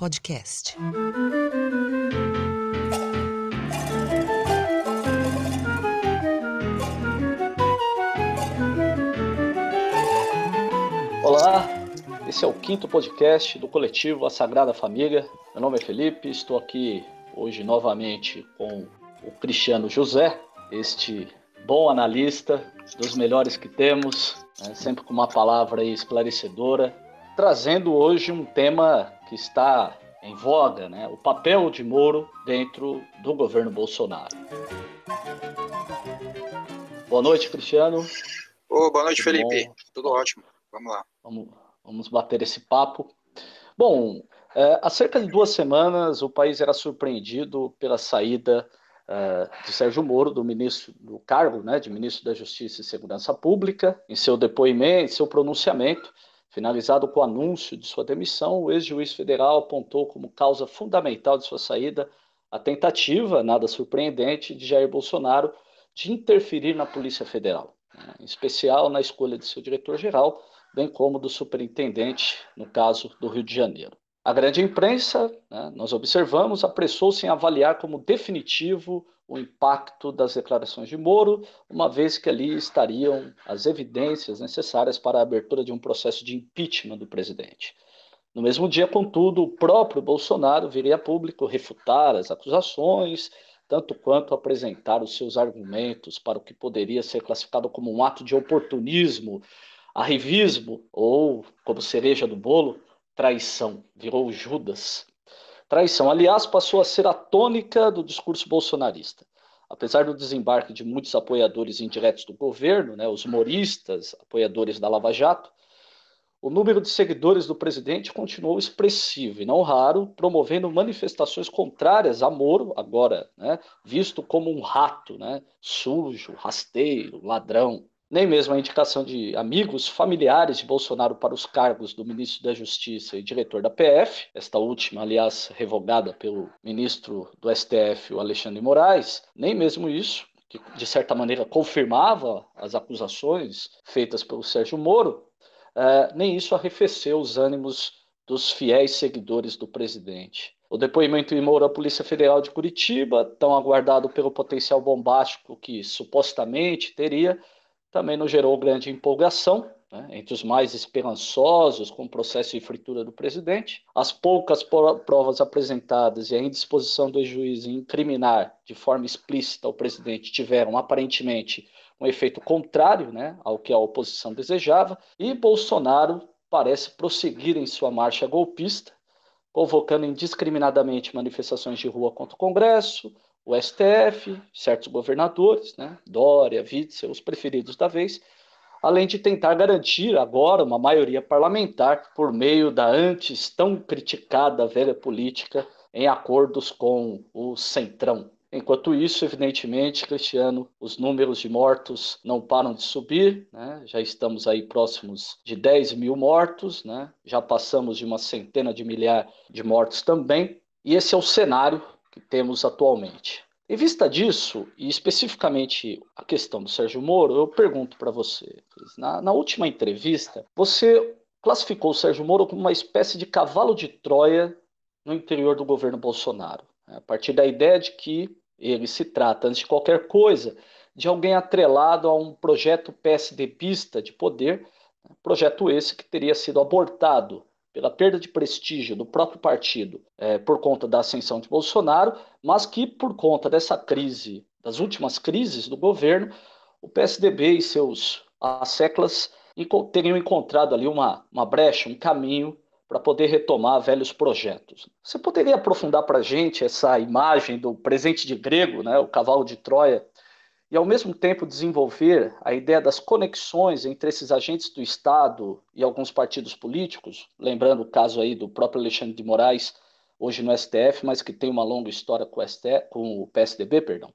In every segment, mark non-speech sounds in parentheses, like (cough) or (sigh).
Podcast. Olá, esse é o quinto podcast do coletivo A Sagrada Família. Meu nome é Felipe, estou aqui hoje novamente com o Cristiano José, este bom analista, dos melhores que temos, né, sempre com uma palavra esclarecedora, trazendo hoje um tema que está em voga, né, o papel de Moro dentro do governo Bolsonaro. Boa noite, Cristiano. Oh, boa noite, Tudo Felipe. Bom? Tudo ótimo. Vamos lá. Vamos, vamos bater esse papo. Bom, é, há cerca de duas semanas o país era surpreendido pela saída uh, de Sérgio Moro, do ministro do cargo né, de ministro da Justiça e Segurança Pública, em seu depoimento, em seu pronunciamento, finalizado com o anúncio de sua demissão, o ex-juiz federal apontou como causa fundamental de sua saída a tentativa, nada surpreendente, de Jair Bolsonaro de interferir na Polícia Federal, né, em especial na escolha de seu diretor-geral, bem como do superintendente, no caso do Rio de Janeiro. A grande imprensa, né, nós observamos, apressou-se em avaliar como definitivo o impacto das declarações de Moro, uma vez que ali estariam as evidências necessárias para a abertura de um processo de impeachment do presidente. No mesmo dia, contudo, o próprio Bolsonaro viria a público refutar as acusações, tanto quanto apresentar os seus argumentos para o que poderia ser classificado como um ato de oportunismo, arrivismo ou, como cereja do bolo, traição, virou Judas. Traição, aliás, passou a ser a tônica do discurso bolsonarista. Apesar do desembarque de muitos apoiadores indiretos do governo, né, os moristas, apoiadores da Lava Jato, o número de seguidores do presidente continuou expressivo e não raro, promovendo manifestações contrárias a Moro, agora né, visto como um rato, né, sujo, rasteiro, ladrão nem mesmo a indicação de amigos, familiares de Bolsonaro para os cargos do ministro da Justiça e diretor da PF, esta última, aliás, revogada pelo ministro do STF, o Alexandre Moraes, nem mesmo isso, que de certa maneira confirmava as acusações feitas pelo Sérgio Moro, eh, nem isso arrefeceu os ânimos dos fiéis seguidores do presidente. O depoimento em Moura à Polícia Federal de Curitiba, tão aguardado pelo potencial bombástico que supostamente teria, também não gerou grande empolgação né, entre os mais esperançosos com o processo de fritura do presidente. As poucas provas apresentadas e a indisposição do juiz em incriminar de forma explícita o presidente tiveram aparentemente um efeito contrário né, ao que a oposição desejava, e Bolsonaro parece prosseguir em sua marcha golpista, convocando indiscriminadamente manifestações de rua contra o Congresso, o STF, certos governadores, né, Dória, Witzel, os preferidos da vez, além de tentar garantir agora uma maioria parlamentar por meio da antes tão criticada velha política em acordos com o Centrão. Enquanto isso, evidentemente, Cristiano, os números de mortos não param de subir, né? já estamos aí próximos de 10 mil mortos, né? já passamos de uma centena de milhar de mortos também, e esse é o cenário que temos atualmente. Em vista disso, e especificamente a questão do Sérgio Moro, eu pergunto para você: na, na, última entrevista, você classificou o Sérgio Moro como uma espécie de cavalo de Troia no interior do governo Bolsonaro, né? a partir da ideia de que ele se trata, antes de qualquer coisa, de alguém atrelado a um projeto PSDBista de poder, né? projeto esse que teria sido abortado pela perda de prestígio do próprio partido é, por conta da ascensão de Bolsonaro, mas que por conta dessa crise, das últimas crises do governo, o PSDB e seus asseclas teriam encontrado ali uma, uma brecha, um caminho para poder retomar velhos projetos. Você poderia aprofundar para a gente essa imagem do presente de grego, né, o cavalo de Troia, e, ao mesmo tempo, desenvolver a ideia das conexões entre esses agentes do Estado e alguns partidos políticos, lembrando o caso aí do próprio Alexandre de Moraes, hoje no STF, mas que tem uma longa história com o, STF, com o PSDB, perdão.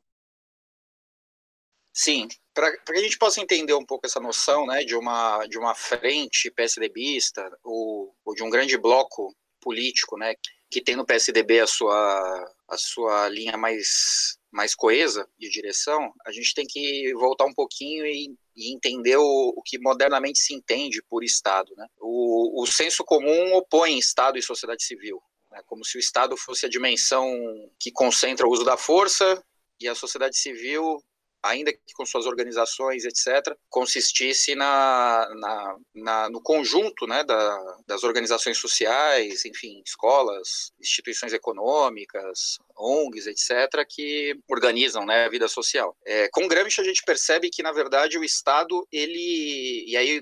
Sim, para que a gente possa entender um pouco essa noção né, de, uma, de uma frente PSDBista ou, ou de um grande bloco político né, que tem no PSDB a sua, a sua linha mais mais coesa de direção, a gente tem que voltar um pouquinho e, e entender o, o, que modernamente se entende por Estado. Né? O, o senso comum opõe Estado e sociedade civil. né, como se o Estado fosse a dimensão que concentra o uso da força e a sociedade civil ainda que com suas organizações, etc., consistisse na, na, na no conjunto né, da, das organizações sociais, enfim, escolas, instituições econômicas, ONGs, etc., que organizam né, a vida social. É, com Gramsci, a gente percebe que, na verdade, o Estado, ele. E aí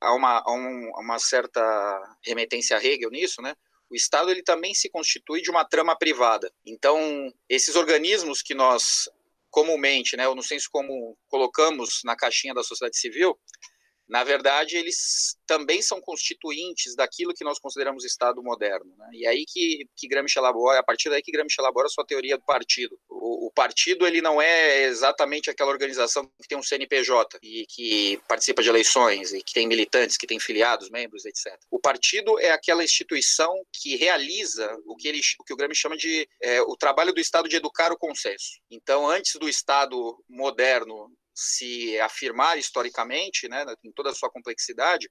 há uma, um, uma certa remetência a Hegel nisso, né? o Estado ele também se constitui de uma trama privada. Então, esses organismos que nós comumente, né, ou no senso comum, colocamos na caixinha da sociedade civil, na verdade, eles também são constituintes daquilo que nós consideramos Estado moderno. Né? E aí que, que Gramsci elabora, a partir daí que Gramsci elabora a sua teoria do partido. O, o, partido ele não é exatamente aquela organização que tem um CNPJ e que participa de eleições e que tem militantes, que tem filiados, membros, etc. O partido é aquela instituição que realiza o que, ele, o, que o Gramsci chama de é, o trabalho do Estado de educar o consenso. Então, antes do Estado moderno se afirmar historicamente, né, em toda a sua complexidade,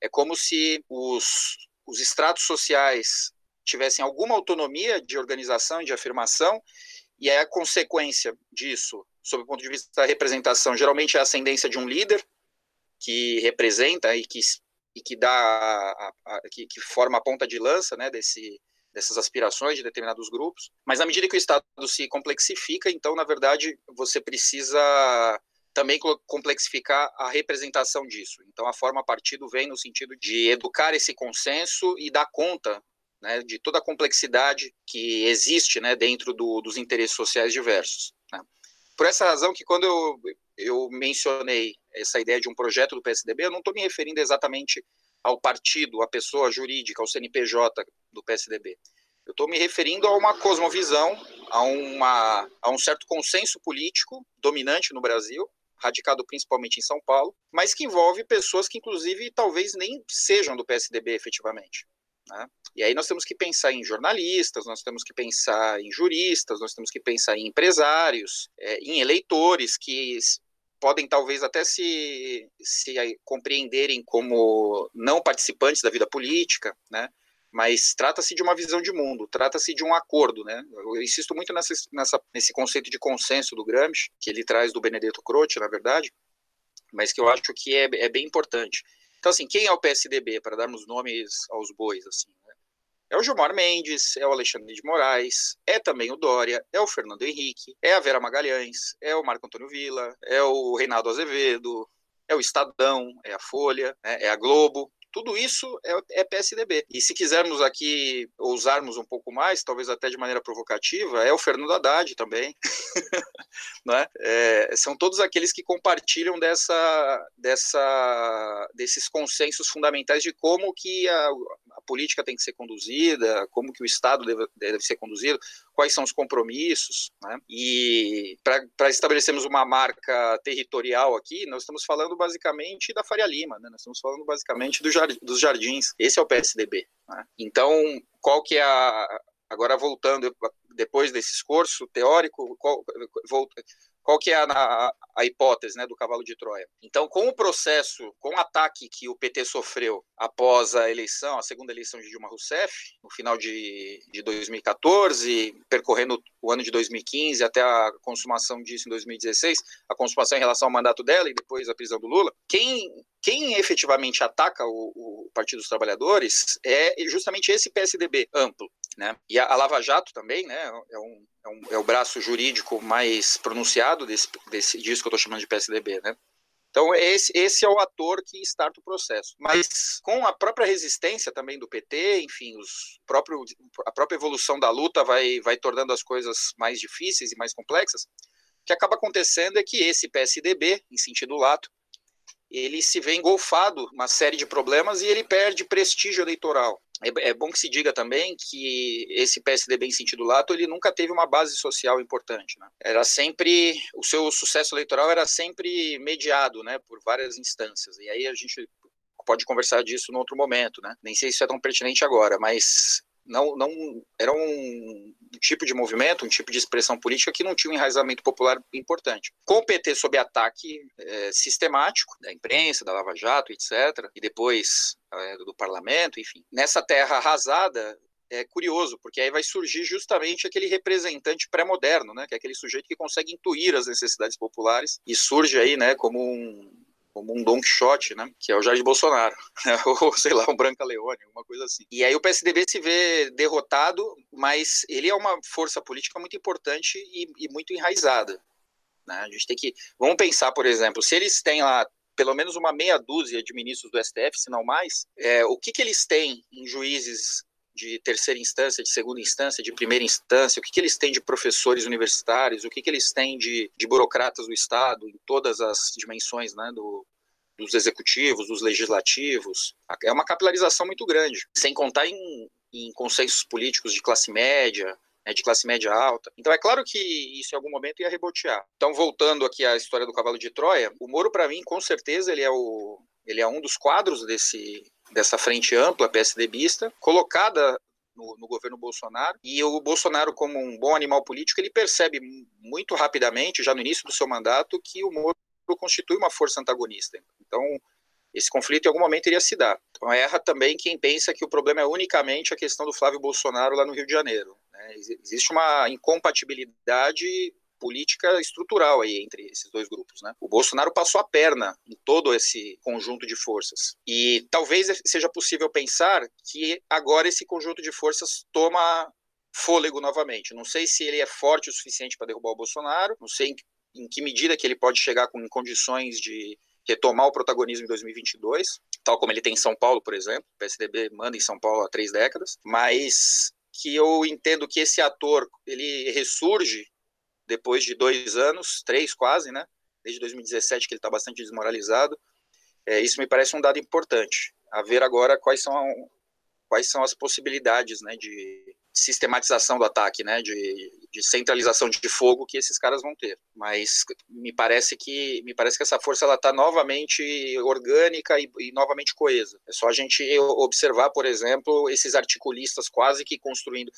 é como se os, os estratos sociais tivessem alguma autonomia de organização e de afirmação, e a consequência disso, sob o ponto de vista da representação, geralmente é a ascendência de um líder que representa e que, e que dá a, a, que, que, forma a ponta de lança né, desse, dessas aspirações de determinados grupos. Mas à medida que o Estado se complexifica, então, na verdade, você precisa também complexificar a representação disso. Então, a forma partido vem no sentido de educar esse consenso e dar conta né, de toda a complexidade que existe né, dentro do, dos interesses sociais diversos. Né. Por essa razão que quando eu, eu mencionei essa ideia de um projeto do PSDB, eu não estou me referindo exatamente ao partido, à pessoa jurídica, ao CNPJ do PSDB. Eu estou me referindo a uma cosmovisão, a, uma, a um certo consenso político dominante no Brasil, radicado principalmente em São Paulo, mas que envolve pessoas que, inclusive, talvez nem sejam do PSDB efetivamente. Né? E aí nós temos que pensar em jornalistas, nós temos que pensar em juristas, nós temos que pensar em empresários, é, em eleitores que podem talvez até se, se compreenderem como não participantes da vida política, né? Mas trata-se de uma visão de mundo, trata-se de um acordo, né? Eu insisto muito nessa, nessa, nesse conceito de consenso do Gramsci, que ele traz do Benedetto Croce, na verdade, mas que eu acho que é, é bem importante. Então, assim, quem é o PSDB, para darmos nomes aos bois, assim, né? É o Gilmar Mendes, é o Alexandre de Moraes, é também o Dória, é o Fernando Henrique, é a Vera Magalhães, é o Marco Antônio Villa, é o Reinaldo Azevedo, é o Estadão, é a Folha, né? é a Globo, tudo isso é, é, PSDB. E se quisermos aqui ousarmos um pouco mais, talvez até de maneira provocativa, é o Fernando Haddad também. (laughs) né? É, são todos aqueles que compartilham dessa, dessa, desses consensos fundamentais de como que a, a política tem que ser conduzida, como que o Estado deve, deve ser conduzido, quais são os compromissos, né? E para estabelecermos uma marca territorial aqui, nós estamos falando basicamente da Faria Lima, né? Nós estamos falando basicamente do dos jardins. Esse é o PSDB. Né? Então, qual que é a agora voltando depois desse esforço teórico, qual, volta, qual que é a, a, a, hipótese né, do cavalo de Troia? Então, com o processo, com o ataque que o PT sofreu após a eleição, a segunda eleição de Dilma Rousseff, no final de, de 2014, percorrendo o ano de 2015 até a consumação disso em 2016, a consumação em relação ao mandato dela e depois a prisão do Lula, quem, quem efetivamente ataca o, o Partido dos Trabalhadores é justamente esse PSDB amplo. Né? E a, a Lava Jato também né, é um, é, um, é o braço jurídico mais pronunciado desse, desse disso que eu estou chamando de PSDB, né? Então, esse, esse é o ator que starta o processo. Mas com a própria resistência também do PT, enfim, os próprio, a própria evolução da luta vai, vai tornando as coisas mais difíceis e mais complexas. O que acaba acontecendo é que esse PSDB, em sentido lato, ele se vê engolfado uma série de problemas e ele perde prestígio eleitoral. É, é, bom que se diga também que esse PSDB em sentido lato ele nunca teve uma base social importante. Né? Era sempre o seu sucesso eleitoral era sempre mediado, né, por várias instâncias. E aí a gente pode conversar disso em outro momento, né? Nem sei se é tão pertinente agora, mas não, não era um tipo de movimento, um tipo de expressão política que não tinha um enraizamento popular importante. Com o PT sob ataque é, sistemático da imprensa, da Lava Jato, etc., e depois é, do parlamento, enfim, nessa terra arrasada, é curioso, porque aí vai surgir justamente aquele representante pré-moderno, né, que é aquele sujeito que consegue intuir as necessidades populares e surge aí, né, como um, como um Don Quixote, né, que é o Jair Bolsonaro, (laughs) ou sei lá, um Branca Leone, alguma coisa assim. E aí o PSDB se vê derrotado, mas ele é uma força política muito importante e, e muito enraizada. Né? A gente tem que, vamos pensar, por exemplo, se eles têm lá pelo menos uma meia dúzia de ministros do STF, se não mais, é, o que, que eles têm em juízes de terceira instância, de segunda instância, de primeira instância, o que, que eles têm de professores universitários, o que, que eles têm de, de burocratas do Estado, em todas as dimensões né, do, dos executivos, dos legislativos. É uma capilarização muito grande, sem contar em, em consensos políticos de classe média, né, de classe média alta. Então é claro que isso em algum momento ia rebotear. Então voltando aqui à história do cavalo de Troia, o Moro para mim com certeza ele é o ele é um dos quadros desse dessa frente ampla PSDBista, colocada no, no, governo Bolsonaro. E o Bolsonaro, como um bom animal político, ele percebe muito rapidamente, já no início do seu mandato, que o Moro constitui uma força antagonista. Então, esse conflito em algum momento iria se dar. Então, erra também quem pensa que o problema é unicamente a questão do Flávio Bolsonaro lá no Rio de Janeiro. Né? Existe uma incompatibilidade política estrutural aí entre esses dois grupos, né? O Bolsonaro passou a perna em todo esse conjunto de forças. E talvez seja possível pensar que agora esse conjunto de forças toma fôlego novamente. Não sei se ele é forte o suficiente para derrubar o Bolsonaro, não sei em, que medida que ele pode chegar com condições de retomar o protagonismo em 2022, tal como ele tem em São Paulo, por exemplo. O PSDB manda em São Paulo há três décadas, mas que eu entendo que esse ator ele ressurge depois de dois anos, três quase, né? Desde 2017 que ele está bastante desmoralizado. É, isso me parece um dado importante. A ver agora quais são quais são as possibilidades, né, de sistematização do ataque, né, de, de centralização de fogo que esses caras vão ter. Mas me parece que me parece que essa força ela está novamente orgânica e, e, novamente coesa. É só a gente observar, por exemplo, esses articulistas quase que construindo.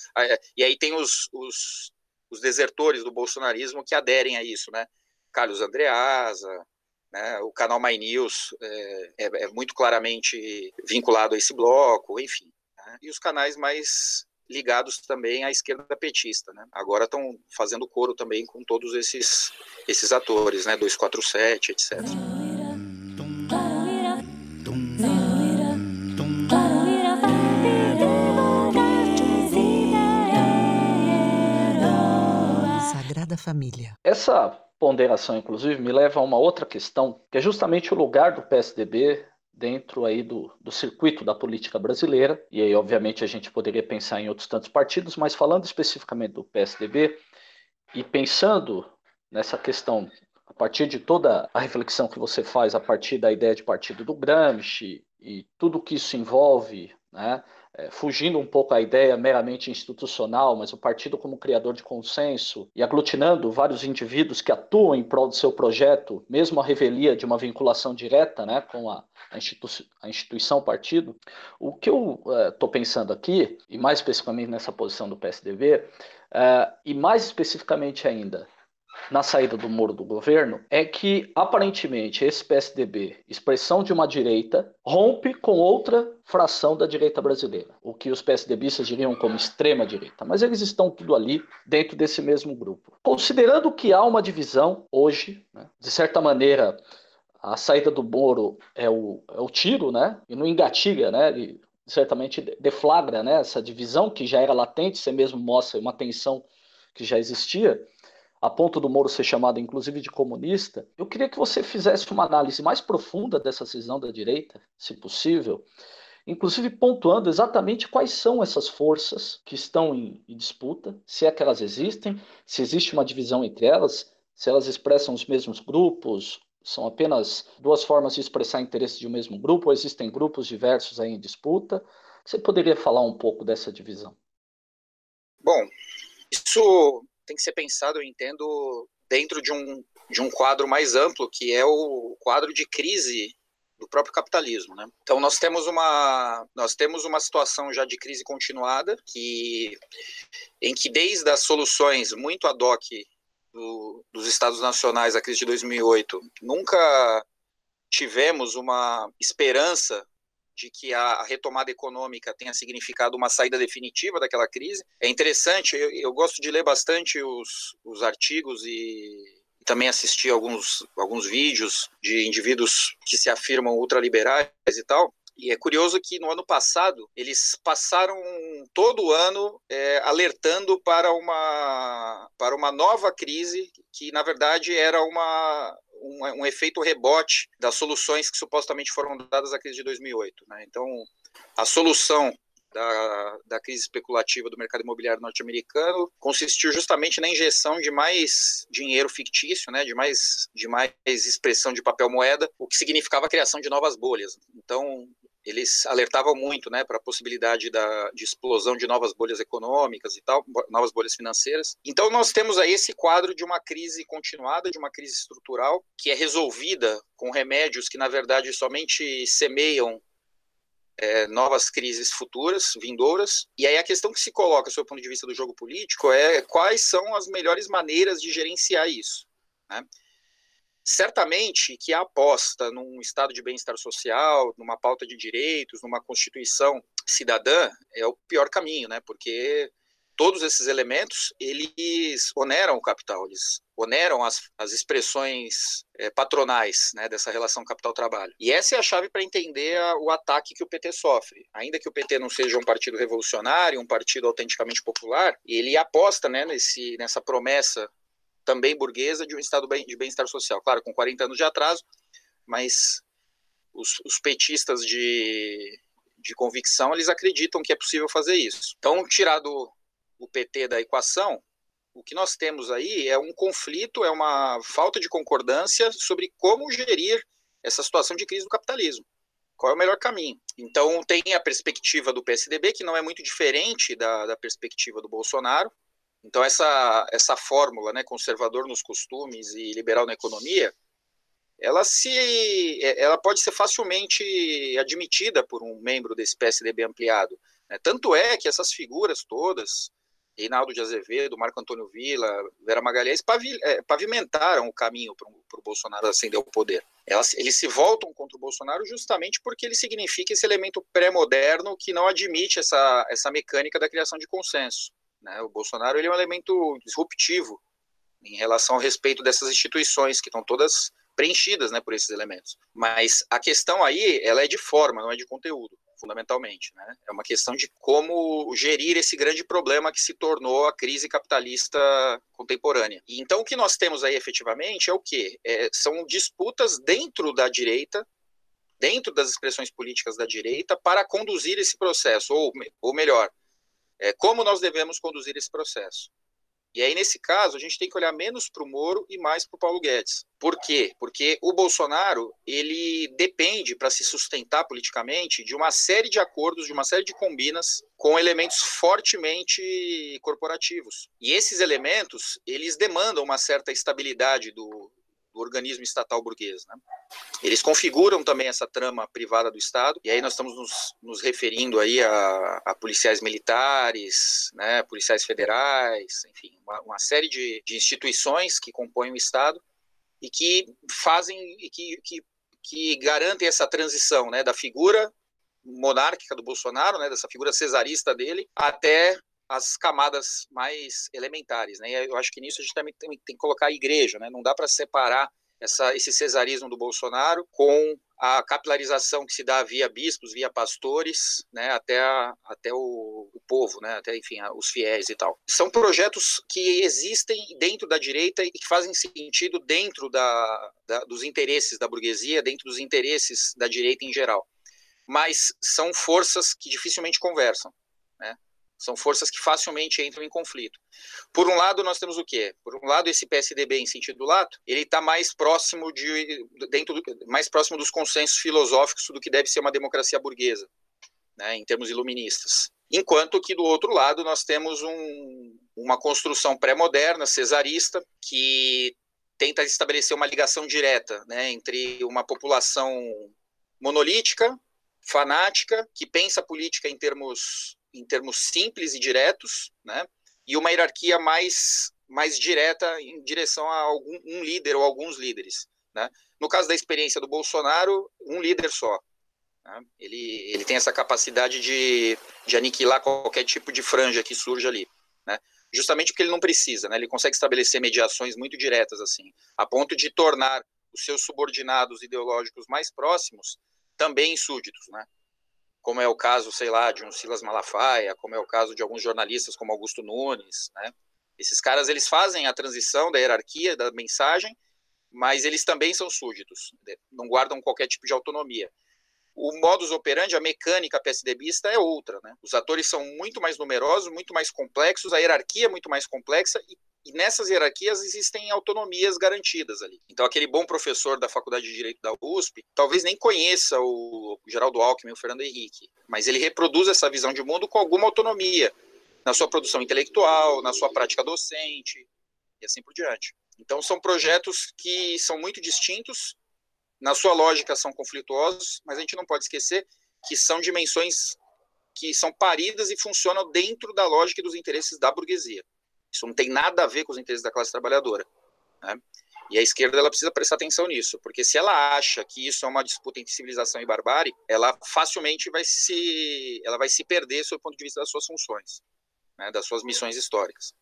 E aí tem os, os os desertores do bolsonarismo que aderem a isso, né? Carlos Andreasa, né? o canal My News é, é, é, muito claramente vinculado a esse bloco, enfim. Né? E os canais mais ligados também à esquerda petista, né? Agora estão fazendo coro também com todos esses esses atores, né? 247, etc. Sagrada Família. Essa ponderação, inclusive, me leva a uma outra questão, que é justamente o lugar do PSDB dentro aí do, do circuito da política brasileira. E aí, obviamente, a gente poderia pensar em outros tantos partidos, mas falando especificamente do PSDB e pensando nessa questão a partir de toda a reflexão que você faz a partir da ideia de partido do Gramsci e tudo que isso envolve, né, é, fugindo um pouco a ideia meramente institucional, mas o partido como criador de consenso e aglutinando vários indivíduos que atuam em prol do seu projeto, mesmo a revelia de uma vinculação direta né, com a, a, institu a instituição partido. O que eu estou é, pensando aqui, e mais especificamente nessa posição do PSDB, é, e mais especificamente ainda na saída do Moro do governo é que, aparentemente, esse PSDB, expressão de uma direita, rompe com outra fração da direita brasileira, o que os PSDBistas diriam como extrema-direita, mas eles estão tudo ali dentro desse mesmo grupo. Considerando que há uma divisão hoje, né, de certa maneira, a saída do Moro é o, é o tiro, né, e não engatiga, né, e certamente deflagra né, essa divisão que já era latente, você mesmo mostra uma tensão que já existia a ponto do Moro ser chamado inclusive de comunista, eu queria que você fizesse uma análise mais profunda dessa cisão da direita, se possível, inclusive pontuando exatamente quais são essas forças que estão em, em disputa, se é que elas existem, se existe uma divisão entre elas, se elas expressam os mesmos grupos, são apenas duas formas de expressar interesse de um mesmo grupo, ou existem grupos diversos aí em disputa. Você poderia falar um pouco dessa divisão? Bom, isso tem que ser pensado, eu entendo, dentro de um, de um quadro mais amplo, que é o quadro de crise do próprio capitalismo, né? Então nós temos uma nós temos uma situação já de crise continuada que em que desde as soluções muito ad hoc do, dos estados nacionais à crise de 2008 nunca tivemos uma esperança de que a retomada econômica tenha significado uma saída definitiva daquela crise. É interessante, eu, eu gosto de ler bastante os, os artigos e também assisti alguns, alguns vídeos de indivíduos que se afirmam ultraliberais e tal. E é curioso que no ano passado eles passaram todo o ano é, alertando para uma, para uma nova crise que, na verdade, era uma, um, um, efeito rebote das soluções que supostamente foram dadas à crise de 2008. Né? Então, a solução da, da, crise especulativa do mercado imobiliário norte-americano consistiu justamente na injeção de mais dinheiro fictício, né, de, mais, de mais expressão de papel moeda, o que significava a criação de novas bolhas. Então, eles alertavam muito né, para a possibilidade da, de explosão de novas bolhas econômicas e tal, novas bolhas financeiras. Então, nós temos aí esse quadro de uma crise continuada, de uma crise estrutural, que é resolvida com remédios que, na verdade, somente semeiam é, novas crises futuras, vindouras. E aí a questão que se coloca, do ponto de vista do jogo político, é quais são as melhores maneiras de gerenciar isso. Né? Certamente que a aposta num estado de bem-estar social, numa pauta de direitos, numa constituição cidadã é o pior caminho, né? Porque todos esses elementos eles oneram o capital, eles oneram as, as expressões é, patronais né, dessa relação capital-trabalho. E essa é a chave para entender a, o ataque que o PT sofre. Ainda que o PT não seja um partido revolucionário, um partido autenticamente popular, ele aposta né, nesse, nessa promessa também burguesa de um estado de bem-estar social. Claro, com 40 anos de atraso, mas os, os petistas de, de convicção, eles acreditam que é possível fazer isso. Então, tirado o PT da equação, o que nós temos aí é um conflito, é uma falta de concordância sobre como gerir essa situação de crise do capitalismo. Qual é o melhor caminho? Então, tem a perspectiva do PSDB, que não é muito diferente da, da perspectiva do Bolsonaro, então essa essa fórmula, né, conservador nos costumes e liberal na economia, ela se é, ela pode ser facilmente admitida por um membro desse PSDB ampliado. Né? Tanto é que essas figuras todas, Reinaldo de Azevedo, Marco Antônio Villa, Vera Magalhães, é, pavimentaram o caminho para o Bolsonaro ascender ao poder. Elas, eles se voltam contra o Bolsonaro justamente porque ele significa esse elemento pré-moderno que não admite essa, essa mecânica da criação de consenso. Né? O Bolsonaro ele é um elemento disruptivo em relação ao respeito dessas instituições que estão todas preenchidas né, por esses elementos. Mas a questão aí ela é de forma, não é de conteúdo, fundamentalmente. Né? É uma questão de como gerir esse grande problema que se tornou a crise capitalista contemporânea. E então o que nós temos aí efetivamente é o quê? É, são disputas dentro da direita dentro das expressões políticas da direita para conduzir esse processo, ou, ou melhor, é, como nós devemos conduzir esse processo. E aí, nesse caso, a gente tem que olhar menos para o Moro e mais para o Paulo Guedes. Por quê? Porque o Bolsonaro, ele depende, para se sustentar politicamente, de uma série de acordos, de uma série de combinas com elementos fortemente corporativos. E esses elementos, eles demandam uma certa estabilidade do, do organismo estatal burguês. Né? Eles configuram também essa trama privada do Estado, e aí nós estamos nos, nos referindo aí a, a, policiais militares, né, policiais federais, enfim, uma, uma série de, de, instituições que compõem o Estado e que fazem, e que, que, que garantem essa transição né, da figura monárquica do Bolsonaro, né, dessa figura cesarista dele, até as camadas mais elementares, né? Eu acho que nisso a gente também tem, tem que colocar a igreja, né? Não dá para separar essa, esse cesarismo do Bolsonaro com a capilarização que se dá via bispos, via pastores, né, até, a, até o, o, povo, né, até, enfim, a, os fiéis e tal. São projetos que existem dentro da direita e que fazem sentido dentro da, da, dos interesses da burguesia, dentro dos interesses da direita em geral. Mas são forças que dificilmente conversam. São forças que facilmente entram em conflito. Por um lado, nós temos o quê? Por um lado, esse PSDB em sentido lato, ele está mais próximo de dentro do, mais próximo dos consensos filosóficos do que deve ser uma democracia burguesa, né, em termos iluministas. Enquanto que do outro lado nós temos um, uma construção pré-moderna, cesarista, que tenta estabelecer uma ligação direta né, entre uma população monolítica, fanática, que pensa política em termos em termos simples e diretos, né? E uma hierarquia mais mais direta em direção a algum um líder ou alguns líderes, né? No caso da experiência do Bolsonaro, um líder só. Né? Ele, ele tem essa capacidade de, de aniquilar qualquer tipo de franja que surja ali. Né? Justamente porque ele não precisa, né? ele consegue estabelecer mediações muito diretas, assim, a ponto de tornar os seus subordinados ideológicos mais próximos também súditos, né? Como é o caso, sei lá, de um Silas Malafaia, como é o caso de alguns jornalistas como Augusto Nunes, né? Esses caras, eles fazem a transição da hierarquia, da mensagem, mas eles também são súditos, né? não guardam qualquer tipo de autonomia o modus operandi, a mecânica PSDBista é outra, né? Os atores são muito mais numerosos, muito mais complexos, a hierarquia é muito mais complexa e, e nessas hierarquias existem autonomias garantidas ali. Então, aquele bom professor da Faculdade de Direito da USP talvez nem conheça o Geraldo Alckmin, o Fernando Henrique, mas ele reproduz essa visão de mundo com alguma autonomia na sua produção intelectual, na sua prática docente e assim por diante. Então, são projetos que são muito distintos na sua lógica são conflituosos, mas a gente não pode esquecer que são dimensões que são paridas e funcionam dentro da lógica e dos interesses da burguesia. Isso não tem nada a ver com os interesses da classe trabalhadora. Né? E a esquerda ela precisa prestar atenção nisso, porque se ela acha que isso é uma disputa entre civilização e barbárie, ela facilmente vai se, ela vai se perder sob o ponto de vista das suas funções, né, das suas missões históricas.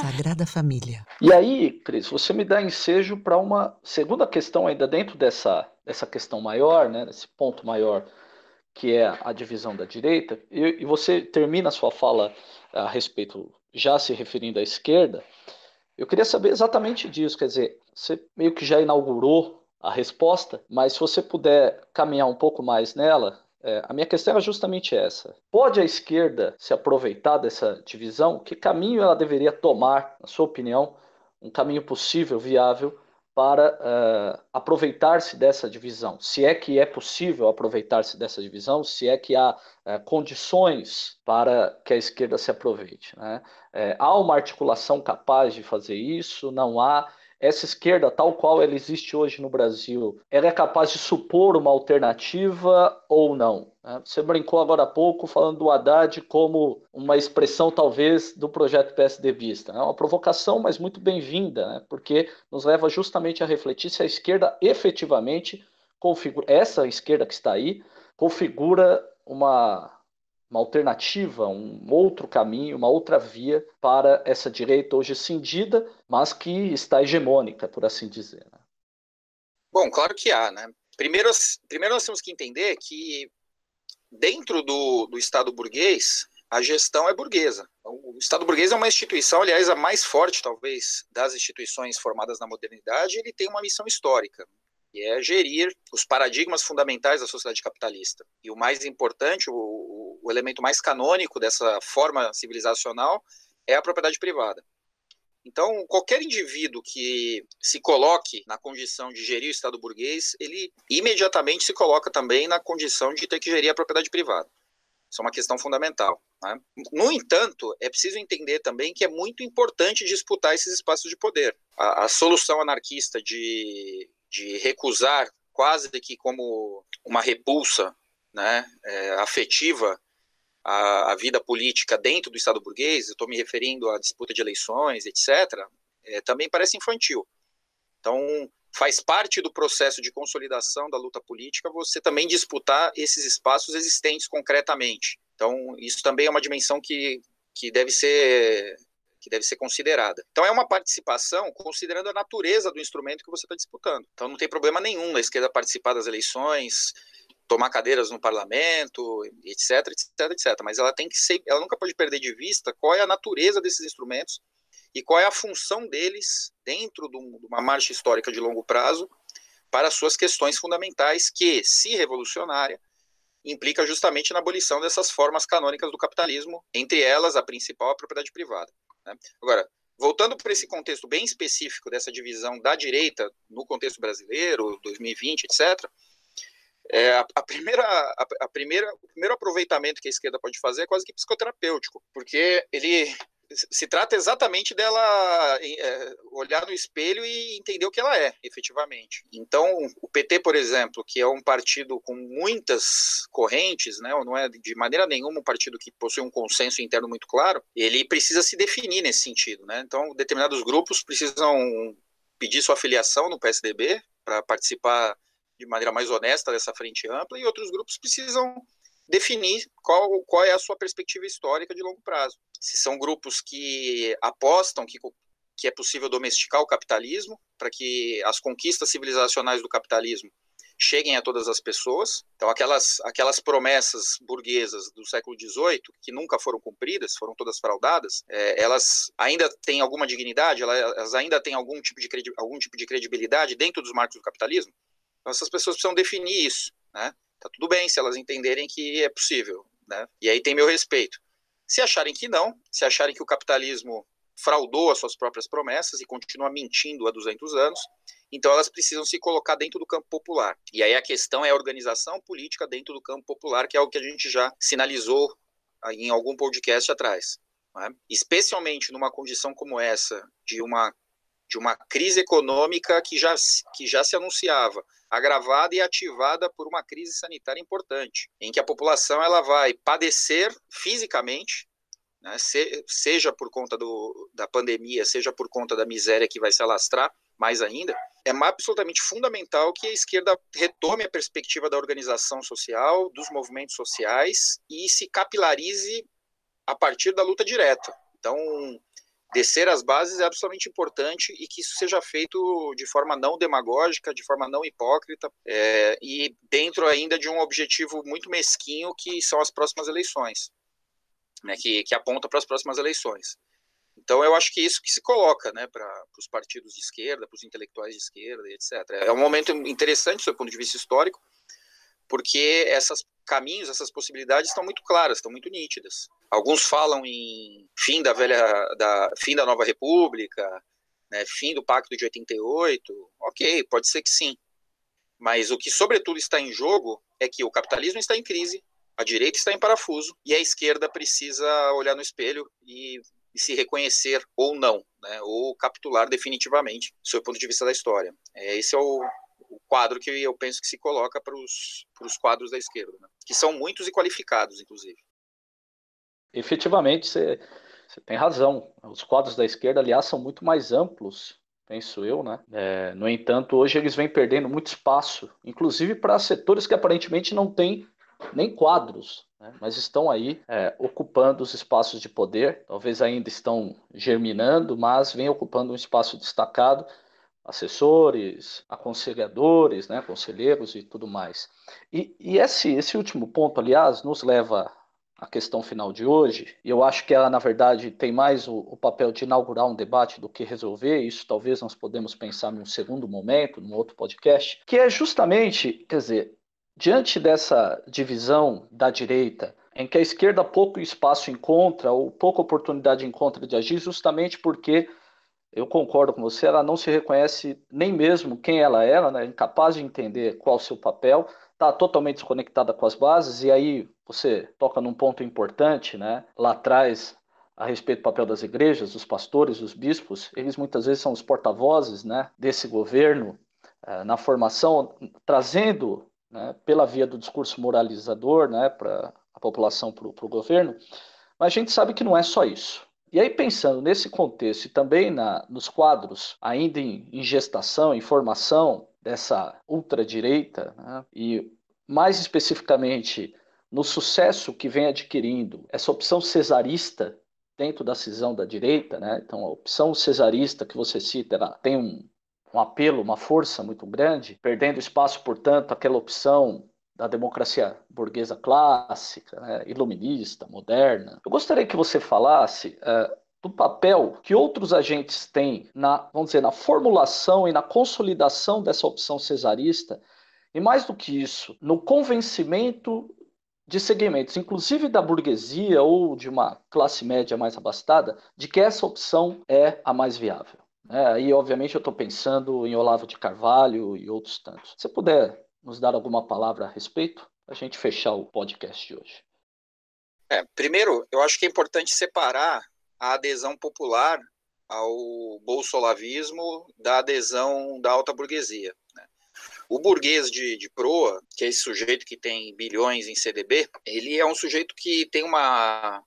Sagrada Família. E aí, Cris, você me dá ensejo para uma segunda questão ainda dentro dessa, dessa questão maior, né, desse ponto maior, que é a divisão da direita, e, e você termina a sua fala a respeito, já se referindo à esquerda, eu queria saber exatamente disso, quer dizer, você meio que já inaugurou a resposta, mas se você puder caminhar um pouco mais nela, é, a minha questão era justamente essa. Pode a esquerda se aproveitar dessa divisão? Que caminho ela deveria tomar, na sua opinião, um caminho possível, viável, para uh, aproveitar-se dessa divisão? Se é que é possível aproveitar-se dessa divisão, se é que há uh, condições para que a esquerda se aproveite. Né? É, há uma articulação capaz de fazer isso? Não há? Essa esquerda, tal qual ela existe hoje no Brasil, ela é capaz de supor uma alternativa ou não? Né? Você brincou agora há pouco falando do Haddad como uma expressão, talvez, do projeto PSDBista. É uma provocação, mas muito bem-vinda, né? porque nos leva justamente a refletir se a esquerda efetivamente configura, essa esquerda que está aí, configura uma uma alternativa, um outro caminho, uma outra via para essa direita hoje cindida, mas que está hegemônica, por assim dizer. Né? Bom, claro que há, né? Primeiro, primeiro nós temos que entender que dentro do, do Estado burguês, a gestão é burguesa. O Estado burguês é uma instituição, aliás, a mais forte, talvez, das instituições formadas na modernidade, ele tem uma missão histórica que é gerir os paradigmas fundamentais da sociedade capitalista. E o mais importante, o, o elemento mais canônico dessa forma civilizacional é a propriedade privada. Então, qualquer indivíduo que se coloque na condição de gerir o Estado burguês, ele imediatamente se coloca também na condição de ter que gerir a propriedade privada. Isso é uma questão fundamental. Né? No entanto, é preciso entender também que é muito importante disputar esses espaços de poder. A, a solução anarquista de de recusar quase que como uma repulsa né, é, afetiva a, a, vida política dentro do Estado burguês, estou me referindo à disputa de eleições, etc., é, também parece infantil. Então, faz parte do processo de consolidação da luta política você também disputar esses espaços existentes concretamente. Então, isso também é uma dimensão que, que deve ser que deve ser considerada. Então é uma participação considerando a natureza do instrumento que você está disputando. Então não tem problema nenhum da esquerda participar das eleições, tomar cadeiras no parlamento, etc, etc, etc. Mas ela tem que ser, ela nunca pode perder de vista qual é a natureza desses instrumentos e qual é a função deles dentro de uma marcha histórica de longo prazo para suas questões fundamentais, que, se revolucionária, implica justamente na abolição dessas formas canônicas do capitalismo, entre elas a principal a propriedade privada. Né? Agora, voltando para esse contexto bem específico dessa divisão da direita no contexto brasileiro, 2020, etc., é, a, a, primeira, a, a, primeira, o primeiro aproveitamento que a esquerda pode fazer é quase que psicoterapêutico, porque ele se trata exatamente dela é, olhar no espelho e entender o que ela é, efetivamente. Então, o PT, por exemplo, que é um partido com muitas correntes, né, não é de maneira nenhuma um partido que possui um consenso interno muito claro, ele precisa se definir nesse sentido. Né? Então, determinados grupos precisam pedir sua filiação no PSDB para participar de maneira mais honesta dessa frente ampla, e outros grupos precisam definir qual, qual é a sua perspectiva histórica de longo prazo. Se são grupos que apostam que, que é possível domesticar o capitalismo, para que as conquistas civilizacionais do capitalismo cheguem a todas as pessoas. Então, aquelas, aquelas promessas burguesas do século XVIII, que nunca foram cumpridas, foram todas fraudadas, é, elas ainda têm alguma dignidade, elas ainda têm algum tipo, de algum tipo de credibilidade dentro dos marcos do capitalismo? Então, essas pessoas precisam definir isso. Né? Tá tudo bem se elas entenderem que é possível. Né? E aí tem meu respeito. Se acharem que não, se acharem que o capitalismo fraudou as suas próprias promessas e continua mentindo há 200 anos, então elas precisam se colocar dentro do campo popular. E aí a questão é a organização política dentro do campo popular, que é o que a gente já sinalizou em algum podcast atrás. Né? Especialmente numa condição como essa, de uma, de uma crise econômica que já, que já se anunciava, agravada e ativada por uma crise sanitária importante, em que a população ela vai padecer fisicamente, né, se, seja por conta do, da pandemia, seja por conta da miséria que vai se alastrar, mais ainda, é absolutamente fundamental que a esquerda retome a perspectiva da organização social, dos movimentos sociais e se capilarize a partir da luta direta. Então, descer as bases é absolutamente importante e que isso seja feito de forma não demagógica, de forma não hipócrita é, e dentro ainda de um objetivo muito mesquinho que são as próximas eleições, né, que, que aponta para as próximas eleições. Então, eu acho que isso que se coloca né, para os partidos de esquerda, para os intelectuais de esquerda, etc. É um momento interessante, do ponto de vista histórico, porque esses caminhos, essas possibilidades estão muito claras, estão muito nítidas. Alguns falam em fim da velha, da fim da nova república, né, fim do pacto de 88. Ok, pode ser que sim. Mas o que sobretudo está em jogo é que o capitalismo está em crise, a direita está em parafuso e a esquerda precisa olhar no espelho e e se reconhecer ou não, né, ou capitular definitivamente, do seu ponto de vista da história. É, esse é o, o quadro que eu penso que se coloca para os quadros da esquerda, né, que são muitos e qualificados, inclusive. Efetivamente, você, você tem razão. Os quadros da esquerda, aliás, são muito mais amplos penso eu, né? É, no entanto, hoje eles vêm perdendo muito espaço, inclusive para setores que aparentemente não têm nem quadros, né? mas estão aí é, ocupando os espaços de poder, talvez ainda estão germinando, mas vem ocupando um espaço destacado, assessores, aconselhadores, né, conselheiros e tudo mais. E, e esse, esse último ponto, aliás, nos leva à questão final de hoje, e eu acho que ela, na verdade, tem mais o, o papel de inaugurar um debate do que resolver, isso talvez nós podemos pensar num segundo momento, num outro podcast, que é justamente, quer dizer, Diante dessa divisão da direita, em que a esquerda pouco espaço encontra ou pouca oportunidade encontra de agir, justamente porque eu concordo com você, ela não se reconhece nem mesmo quem ela é, ela é incapaz de entender qual o seu papel, está totalmente desconectada com as bases, e aí você toca num ponto importante, né? Lá atrás, a respeito do papel das igrejas, dos pastores, dos bispos, eles muitas vezes são os porta-vozes, né, desse governo eh, na formação, trazendo né, pela via do discurso moralizador né, para a população, para o governo, mas a gente sabe que não é só isso. E aí, pensando nesse contexto e também na, nos quadros ainda em, em gestação, em formação dessa ultradireita, né, e mais especificamente no sucesso que vem adquirindo essa opção cesarista dentro da cisão da direita, né? então a opção cesarista que você cita ela tem um, um apelo, uma força muito grande, perdendo espaço, portanto, aquela opção da democracia burguesa clássica, né, iluminista, moderna. Eu gostaria que você falasse uh, do papel que outros agentes têm na, vamos dizer, na formulação e na consolidação dessa opção cesarista, e mais do que isso, no convencimento de segmentos, inclusive da burguesia ou de uma classe média mais abastada, de que essa opção é a mais viável. É, aí, obviamente, eu estou pensando em Olavo de Carvalho e outros tantos. Se puder nos dar alguma palavra a respeito, a gente fechar o podcast de hoje. É, primeiro, eu acho que é importante separar a adesão popular ao bolsolavismo da adesão da alta burguesia. Né? O burguês de, de proa, que é esse sujeito que tem bilhões em CDB, ele é um sujeito que tem uma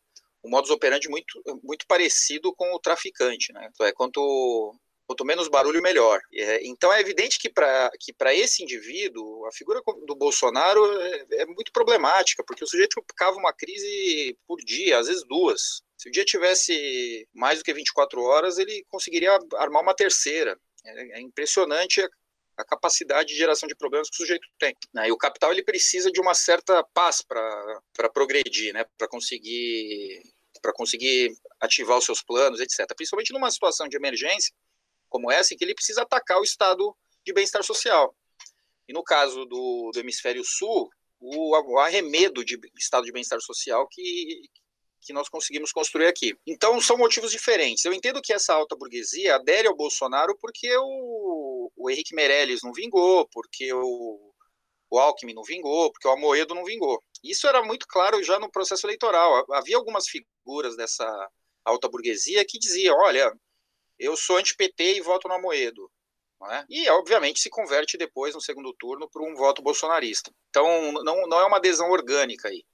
um modus operandi muito, muito parecido com o traficante, né? Então, é quanto Quanto menos barulho, melhor. É, então é evidente que para que esse indivíduo, a figura do Bolsonaro é, é, muito problemática, porque o sujeito cava uma crise por dia, às vezes duas. Se o dia tivesse mais do que 24 horas, ele conseguiria armar uma terceira. É, é impressionante a, a, capacidade de geração de problemas que o sujeito tem. Né? E o capital ele precisa de uma certa paz para progredir, né? para conseguir para conseguir ativar os seus planos, etc. Principalmente numa situação de emergência como essa, em que ele precisa atacar o estado de bem-estar social. E no caso do, do hemisfério sul, o, o arremedo de estado de bem-estar social que, que nós conseguimos construir aqui. Então, são motivos diferentes. Eu entendo que essa alta burguesia adere ao Bolsonaro porque o, o Henrique Meirelles não vingou, porque o, o Alckmin não vingou, porque o Amoedo não vingou. Isso era muito claro já no processo eleitoral. Havia algumas figuras dessa alta burguesia que diziam: olha, eu sou anti-PT e voto no Amoedo. É? E, obviamente, se converte depois, no segundo turno, para um voto bolsonarista. Então, não, não é uma adesão orgânica aí.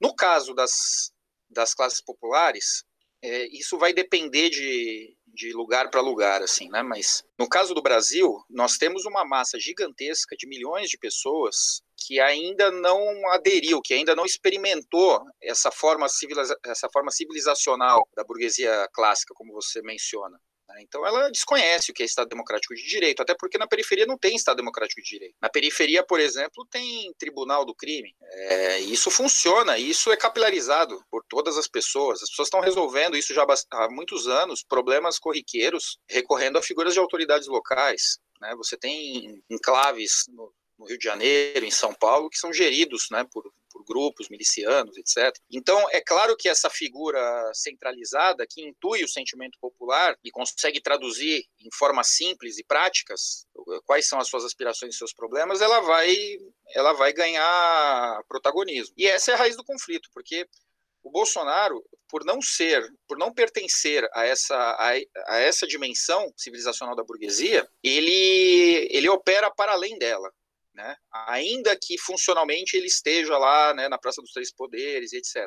No caso das, das classes populares, é, isso vai depender de, de lugar para lugar, assim, né? Mas no caso do Brasil, nós temos uma massa gigantesca de milhões de pessoas que ainda não aderiu, que ainda não experimentou essa forma, civiliza essa forma civilizacional da burguesia clássica, como você menciona. Né? Então ela desconhece o que é Estado Democrático de Direito, até porque na periferia não tem Estado Democrático de Direito. Na periferia, por exemplo, tem Tribunal do Crime. É, isso funciona, isso é capilarizado por todas as pessoas. As pessoas estão resolvendo isso já há muitos anos, problemas corriqueiros, recorrendo a figuras de autoridades locais. Né? Você tem enclaves no, no Rio de Janeiro, em São Paulo, que são geridos né, por, por grupos milicianos, etc. Então, é claro que essa figura centralizada, que intui o sentimento popular e consegue traduzir em formas simples e práticas quais são as suas aspirações e seus problemas, ela vai, ela vai ganhar protagonismo. E essa é a raiz do conflito, porque o Bolsonaro, por não ser, por não pertencer a essa, a, a, essa dimensão civilizacional da burguesia, ele, ele opera para além dela né? ainda que funcionalmente ele esteja lá né, na Praça dos Três Poderes, etc.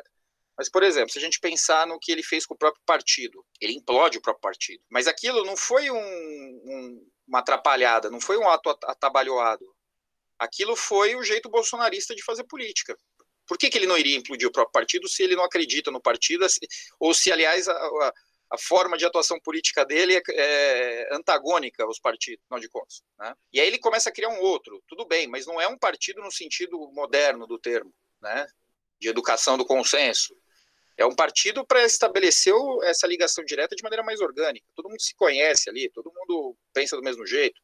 Mas, por exemplo, se a gente pensar no que ele fez com o próprio partido, ele implode o próprio partido. Mas aquilo não foi um, um, uma atrapalhada, não foi um ato atabalhoado. Aquilo foi o jeito bolsonarista de fazer política. Por que, que ele não iria implodir o próprio partido se ele não acredita no partido? Ou se, aliás, a, a, a forma de atuação política dele é, é antagônica aos partidos, afinal de contas. Né? E aí ele começa a criar um outro, tudo bem, mas não é um partido no sentido moderno do termo, né? de educação do consenso. É um partido para estabelecer essa ligação direta de maneira mais orgânica. Todo mundo se conhece ali, todo mundo pensa do mesmo jeito.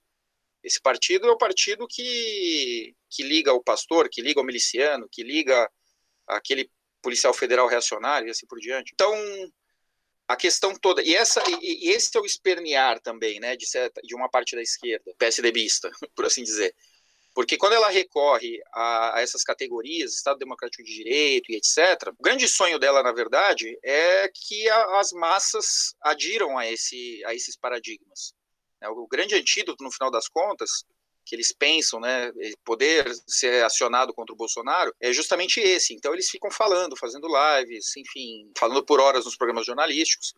Esse partido é o partido que, que liga o pastor, que liga o miliciano, que liga aquele policial federal reacionário e assim por diante. Então, a questão toda e essa e, e, esse é o espernear também né de certa, de uma parte da esquerda PSDBista (laughs) por assim dizer. Porque quando ela recorre a, a, essas categorias Estado Democrático de Direito e etc o grande sonho dela na verdade é que a, as massas adiram a esse a esses paradigmas. O grande antídoto no final das contas que eles pensam, né, poder ser acionado contra o Bolsonaro, é justamente esse. Então eles ficam falando, fazendo lives, enfim, falando por horas nos programas jornalísticos,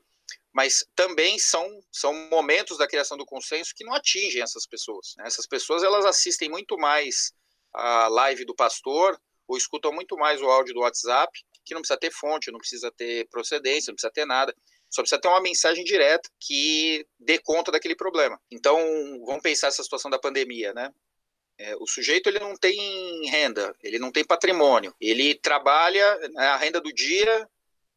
mas também são, são momentos da criação do consenso que não atingem essas pessoas. Né? Essas pessoas elas assistem muito mais a live do pastor ou escutam muito mais o áudio do WhatsApp, que não precisa ter fonte, não precisa ter procedência, não precisa ter nada. Só precisa ter uma mensagem direta que dê conta daquele problema. Então, vamos pensar essa situação da pandemia, né? É, o sujeito ele não tem renda, ele não tem patrimônio, ele trabalha né, a renda do dia,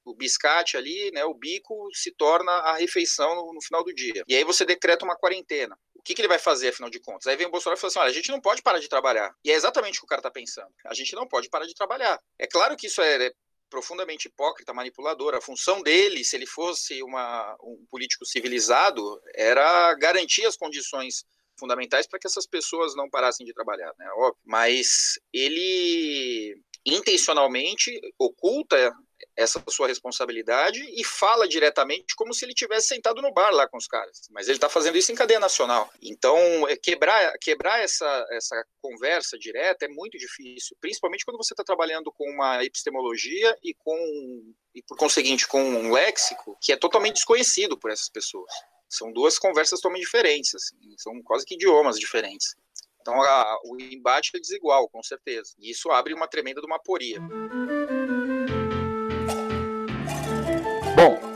o biscate ali, né, o bico se torna a refeição no, no final do dia. E aí você decreta uma quarentena. O que, que, ele vai fazer, afinal de contas? Aí vem o Bolsonaro e fala assim: olha, a gente não pode parar de trabalhar. E é exatamente o que o cara está pensando. A gente não pode parar de trabalhar. É claro que isso é, profundamente hipócrita, manipulador. A função dele, se ele fosse uma, um político civilizado, era garantir as condições fundamentais para que essas pessoas não parassem de trabalhar, né? Óbvio. Mas ele intencionalmente oculta essa sua responsabilidade e fala diretamente como se ele tivesse sentado no bar lá com os caras. Mas ele está fazendo isso em cadeia nacional. Então, é, quebrar, quebrar essa, essa conversa direta é muito difícil, principalmente quando você está trabalhando com uma epistemologia e com e por conseguinte com um léxico que é totalmente desconhecido por essas pessoas São duas conversas totalmente diferentes, assim, são quase que idiomas diferentes. Então a, o embate é desigual, com certeza. E isso abre uma tremenda de uma poria.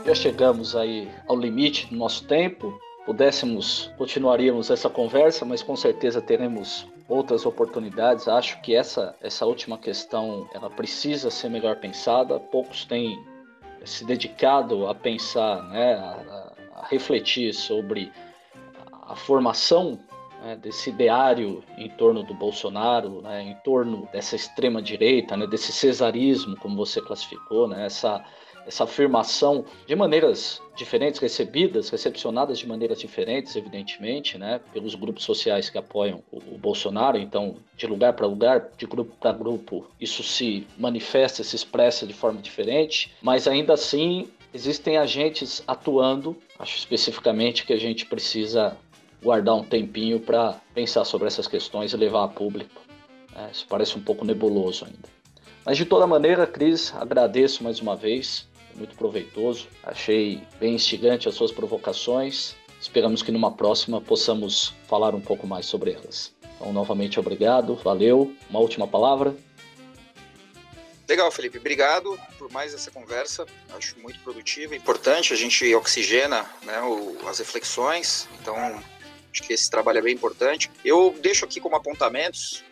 Já chegamos aí ao limite do nosso tempo. Pudéssemos, continuaríamos essa conversa, mas com certeza teremos outras oportunidades. Acho que essa, essa última questão ela precisa ser melhor pensada. Poucos têm se dedicado a pensar, né, a, a refletir sobre a formação né, desse ideário em torno do Bolsonaro, né, em torno dessa extrema direita, né, desse cesarismo, como você classificou, né, essa essa afirmação de maneiras diferentes, recebidas, recepcionadas de maneiras diferentes, evidentemente, né, pelos grupos sociais que apoiam o, o Bolsonaro. Então, de lugar para lugar, de grupo para grupo, isso se manifesta, se expressa de forma diferente, mas ainda assim existem agentes atuando. Acho especificamente que a gente precisa guardar um tempinho para pensar sobre essas questões e levar a público. É, isso parece um pouco nebuloso ainda. Mas de toda maneira, Cris, agradeço mais uma vez muito proveitoso. Achei bem instigante as suas provocações. Esperamos que numa próxima possamos falar um pouco mais sobre elas. Então, novamente, obrigado, valeu. Uma última palavra. Legal, Felipe. Obrigado por mais essa conversa. Acho muito produtiva, importante. A gente oxigena né, o, as reflexões. Então, acho que esse trabalho é bem importante. Eu deixo aqui como apontamentos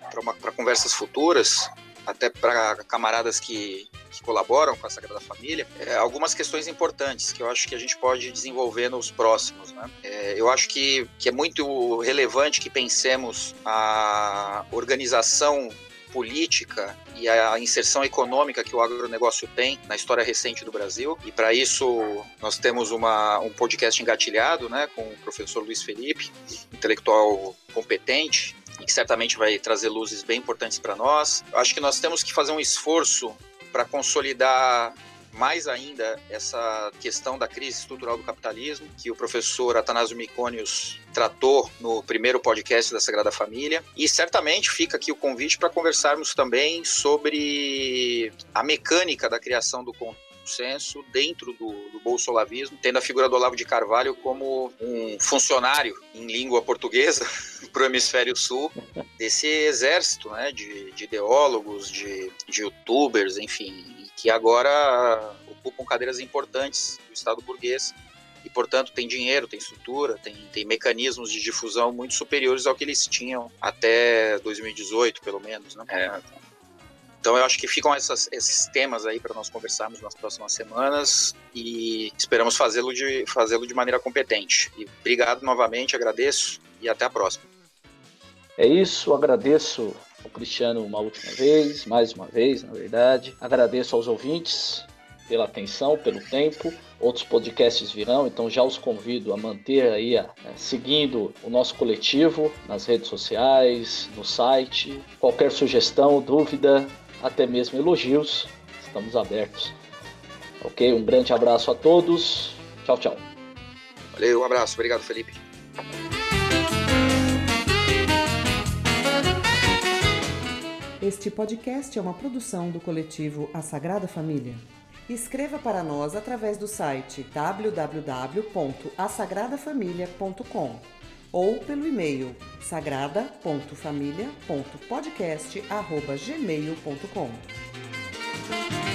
para conversas futuras até para camaradas que, que, colaboram com a Sagrada Família, é, algumas questões importantes que eu acho que a gente pode desenvolver nos próximos. Né? É, eu acho que, que é muito relevante que pensemos a organização política e a inserção econômica que o agronegócio tem na história recente do Brasil. E para isso nós temos uma, um podcast engatilhado né, com o professor Luiz Felipe, intelectual competente, e que certamente vai trazer luzes bem importantes para nós. Acho que nós temos que fazer um esforço para consolidar mais ainda essa questão da crise estrutural do capitalismo, que o professor Atanásio Miconius tratou no primeiro podcast da Sagrada Família. E certamente fica aqui o convite para conversarmos também sobre a mecânica da criação do consenso dentro do, do bolsolavismo, tendo a figura do Olavo de Carvalho como um funcionário em língua portuguesa (laughs) para o hemisfério sul desse exército né, de, de ideólogos, de, de youtubers, enfim, que agora ocupam cadeiras importantes do Estado burguês e, portanto, tem dinheiro, tem estrutura, tem, tem mecanismos de difusão muito superiores ao que eles tinham até 2018, pelo menos. Né? É. Então eu acho que ficam essas, esses temas aí para nós conversarmos nas próximas semanas e esperamos fazê-lo de, fazê de maneira competente. E obrigado novamente, agradeço e até a próxima. É isso, agradeço ao Cristiano uma última vez, mais uma vez, na verdade. Agradeço aos ouvintes pela atenção, pelo tempo. Outros podcasts virão, então já os convido a manter aí, a, seguindo o nosso coletivo nas redes sociais, no site. Qualquer sugestão, dúvida, até mesmo elogios, estamos abertos. Ok? Um grande abraço a todos. Tchau, tchau. Valeu, um abraço. Obrigado, Felipe. Este podcast é uma produção do coletivo A Sagrada Família. Escreva para nós através do site www.asagradafamilia.com ou pelo e-mail sagrada.família.podcast.gmail.com.